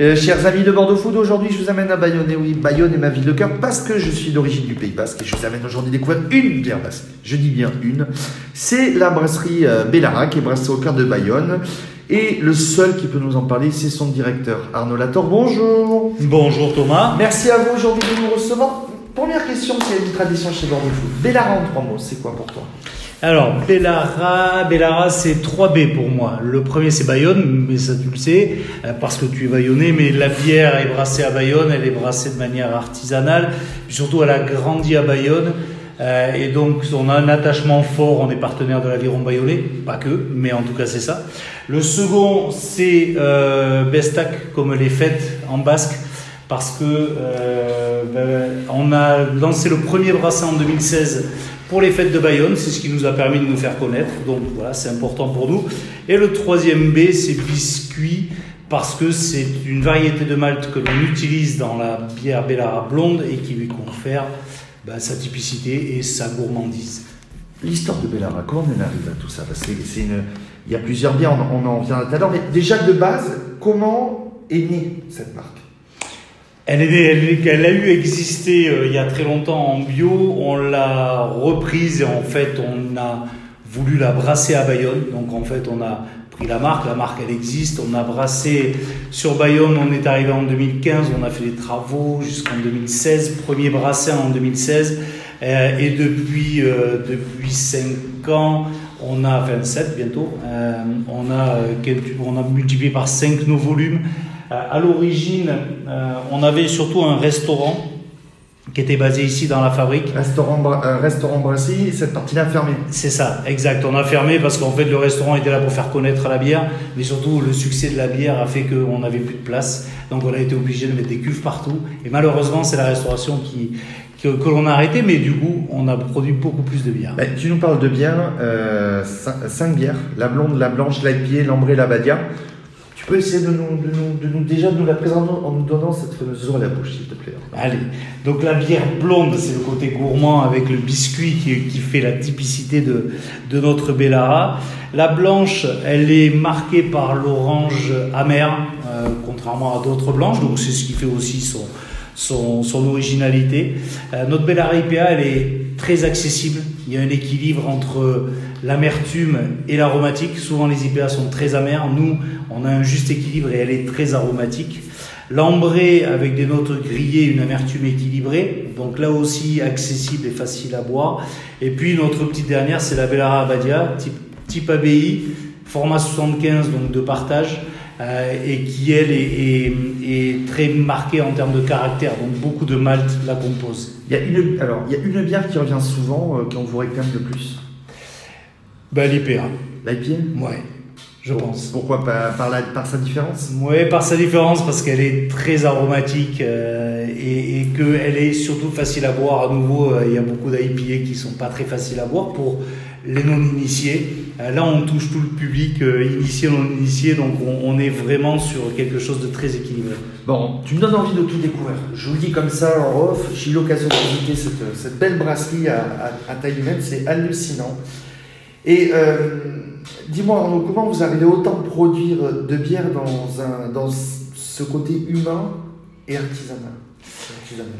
Euh, chers amis de Bordeaux Food, aujourd'hui je vous amène à Bayonne. Et oui, Bayonne est ma ville de cœur parce que je suis d'origine du Pays Basque et je vous amène aujourd'hui découvrir une bière basque. Je dis bien une. C'est la brasserie euh, Bellara qui est brassée au cœur de Bayonne. Et le seul qui peut nous en parler, c'est son directeur, Arnaud Lator. Bonjour. Bonjour Thomas. Merci à vous aujourd'hui de nous recevoir. Première question, c'est une tradition chez Bordeaux Food. Bellara en trois mots, c'est quoi pour toi? Alors, Bellara, Bellara c'est 3 B pour moi. Le premier c'est Bayonne, mais ça tu le sais, euh, parce que tu es bayonnais, mais la bière est brassée à Bayonne, elle est brassée de manière artisanale, surtout elle a grandi à Bayonne. Euh, et donc on a un attachement fort, on est partenaire de l'aviron bayonnais, pas que, mais en tout cas c'est ça. Le second c'est euh, Bestac, comme les fêtes en basque, parce que euh, ben, on a lancé le premier brassin en 2016 pour les fêtes de Bayonne, c'est ce qui nous a permis de nous faire connaître, donc voilà, c'est important pour nous. Et le troisième B, c'est biscuit, parce que c'est une variété de malt que l'on utilise dans la bière Bellara blonde et qui lui confère ben, sa typicité et sa gourmandise. L'histoire de Bellara, comment on arrive à tout ça? Parce. Il y a plusieurs bières, on, on en vient tout à l'heure, mais déjà de base, comment est née cette marque? Elle, a eu existé euh, il y a très longtemps en bio, on l'a reprise et en fait on a voulu la brasser à Bayonne. Donc en fait on a pris la marque, la marque elle existe, on a brassé sur Bayonne, on est arrivé en 2015, on a fait des travaux jusqu'en 2016, premier brassin en 2016. Euh, et depuis, euh, depuis 5 ans, on a 27 bientôt, on, a, on a multiplié par 5 nos volumes. Euh, à l'origine, euh, on avait surtout un restaurant qui était basé ici dans la fabrique. Restaurant, euh, restaurant brasserie, cette partie-là fermée. C'est ça, exact. On a fermé parce qu'en fait le restaurant était là pour faire connaître la bière, mais surtout le succès de la bière a fait qu'on n'avait plus de place. Donc on a été obligé de mettre des cuves partout. Et malheureusement c'est la restauration qui, que, que l'on a arrêté, mais du coup on a produit beaucoup plus de bière. Ben, tu nous parles de bières, 5 bières, la blonde, la blanche, l'IPA, l'ambrée, la badia. Peux essayer de nous, de nous, de nous déjà de nous la présenter en nous donnant cette fameuse eau à la bouche, s'il te plaît. Allez, donc la bière blonde, c'est le côté gourmand avec le biscuit qui, qui fait la typicité de, de notre Bellara. La blanche, elle est marquée par l'orange amer, euh, contrairement à d'autres blanches, donc c'est ce qui fait aussi son, son, son originalité. Euh, notre Bellara IPA, elle est très accessible. Il y a un équilibre entre l'amertume et l'aromatique. Souvent, les IPA sont très amères. Nous, on a un juste équilibre et elle est très aromatique. L'ambrée avec des notes grillées, une amertume équilibrée, donc là aussi accessible et facile à boire. Et puis notre petite dernière, c'est la Bellara Abadia, type, type ABI, format 75, donc de partage, euh, et qui elle est, est- est très marquée en termes de caractère, donc beaucoup de malt la composent. Il y a une, alors, il y a une bière qui revient souvent, euh, qu'on vous réclame le plus. Ben, l'IPA, L'IPA ouais, je pense. Pourquoi par, par, la, par sa différence? Oui, par sa différence, parce qu'elle est très aromatique euh, et, et qu'elle est surtout facile à boire. À nouveau, euh, il y a beaucoup d'IPA qui sont pas très faciles à boire pour les non-initiés. Euh, là, on touche tout le public, euh, initié, non-initié, donc on, on est vraiment sur quelque chose de très équilibré. Bon, tu me donnes envie de tout découvrir. Je vous le dis comme ça en off, j'ai eu l'occasion de visiter cette, cette belle brasserie à, à- à taille humaine, c'est hallucinant. Et euh, dis-moi comment vous arrivez autant produire de bière dans, un, dans ce côté humain et artisanal? Artisanal.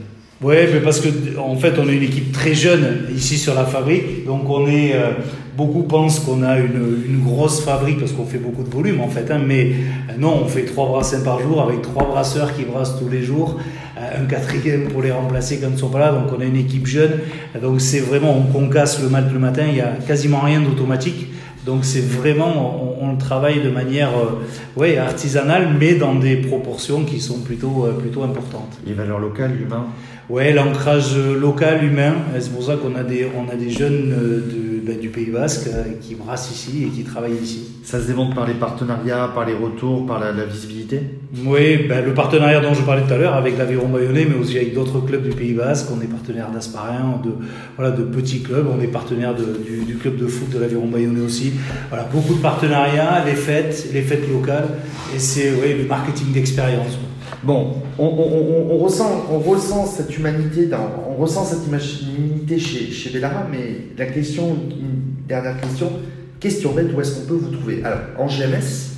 Ouais, mais parce que en fait, on est une équipe très jeune ici sur la fabrique, donc on est euh, beaucoup pensent qu'on a une, une grosse fabrique parce qu'on fait beaucoup de volume en fait, hein, mais euh, non, on fait trois brassins par jour avec trois brasseurs qui brassent tous les jours, euh, un quatrième pour les remplacer quand ils ne sont pas là, donc on a une équipe jeune, donc c'est vraiment on concasse le malt le matin, il y a quasiment rien d'automatique. Donc c'est vraiment, on, on travaille de manière euh, ouais, artisanale, mais dans des proportions qui sont plutôt, euh, plutôt importantes. Les valeurs locales, l'humain. Ouais, l'ancrage local, humain. C'est pour ça qu'on a des, on a des jeunes euh, ben, du Pays Basque euh, qui brassent ici et qui travaillent ici. Ça se démontre par les partenariats, par les retours, par la, la visibilité? Oui, ben, le partenariat dont je parlais tout à l'heure avec l'Aviron Bayonnais, mais aussi avec d'autres clubs du Pays Basque. On est partenaire d'Asparin, de, voilà, de petits clubs. On est partenaire de- du, du club de foot de l'Aviron Bayonnais aussi. Voilà, beaucoup de partenariats, les fêtes, les fêtes locales. Et c'est ouais, le marketing d'expérience. Bon, on, ressent, on ressent cette humanité, on ressent cette humanité chez, chez Bellara, mais la question, une dernière question, question bête, où est-ce qu'on peut vous trouver? Alors, en GMS,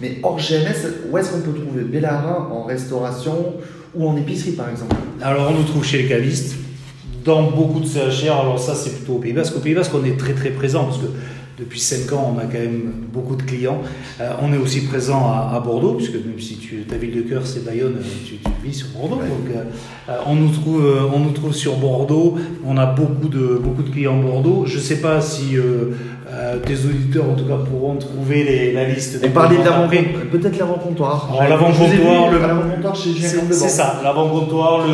Mais hors GMS, où est-ce qu'on peut trouver Bellara en restauration ou en épicerie par exemple? Alors on nous trouve chez les cavistes, dans beaucoup de CHR. Alors ça c'est plutôt au Pays Basque. Au Pays Basque on est très très présent parce que depuis 5 ans, on a quand même beaucoup de clients. Euh, on est aussi présent à, Bordeaux, puisque même si tu, ta ville de cœur c'est Bayonne, euh, tu, vis sur Bordeaux. Donc, euh, on, nous trouve, on nous trouve sur Bordeaux. On a beaucoup de, beaucoup de clients Bordeaux. Je ne sais pas si tes auditeurs, en tout cas, pourront trouver les, la liste. On parlait de l'avant peut-être l'avant-comptoir. L'avant-comptoir, le l'avant-comptoir chez C'est ça, l'avant-comptoir,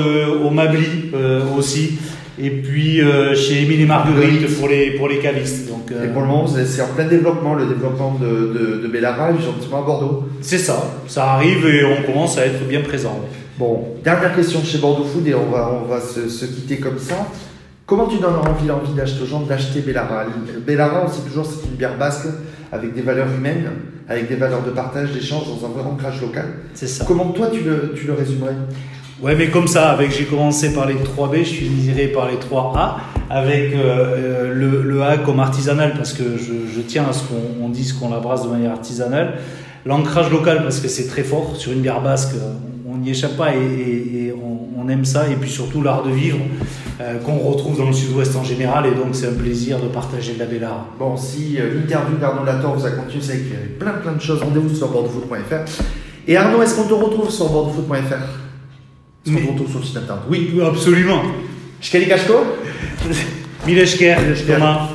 au Mabli aussi et puis euh, chez Émile et Marguerite pour les, pour les cavistes. Donc, euh, Et pour le moment, c'est en plein développement, le développement de, de, de Bellara, gentiment à Bordeaux. C'est ça, ça arrive et on commence à être bien présent. Bon, dernière question chez Bordeaux Food et on va, on va se, se quitter comme ça. Comment tu donnes envie, envie d'acheter aux gens d'acheter Bellara Bellara, on sait toujours c'est une bière basque avec des valeurs humaines, avec des valeurs de partage, d'échange dans un vrai ancrage local. C'est ça. Comment toi tu le, tu le résumerais? Ouais, mais comme ça, avec j'ai commencé par les 3B, je suis finirai par les 3A, avec euh, euh, le, A comme artisanal, parce que je, tiens à ce qu'on dise qu'on la brasse de manière artisanale. L'ancrage local, parce que c'est très fort. Sur une bière basque, on n'y échappe pas et, on, aime ça. Et puis surtout l'art de vivre, euh, qu'on retrouve dans le sud-ouest en général. Et donc c'est un plaisir de partager de la belle art. Bon, si l'interview d'Arnaud Lator vous a continué, c'est avec plein plein de choses. Rendez-vous sur bordeauxfoot.fr. Et Arnaud, est-ce qu'on te retrouve sur bordeauxfoot.fr mais... retour sur le site internet. Oui, absolument. Shkeli Kashko Mileshker, Thomas.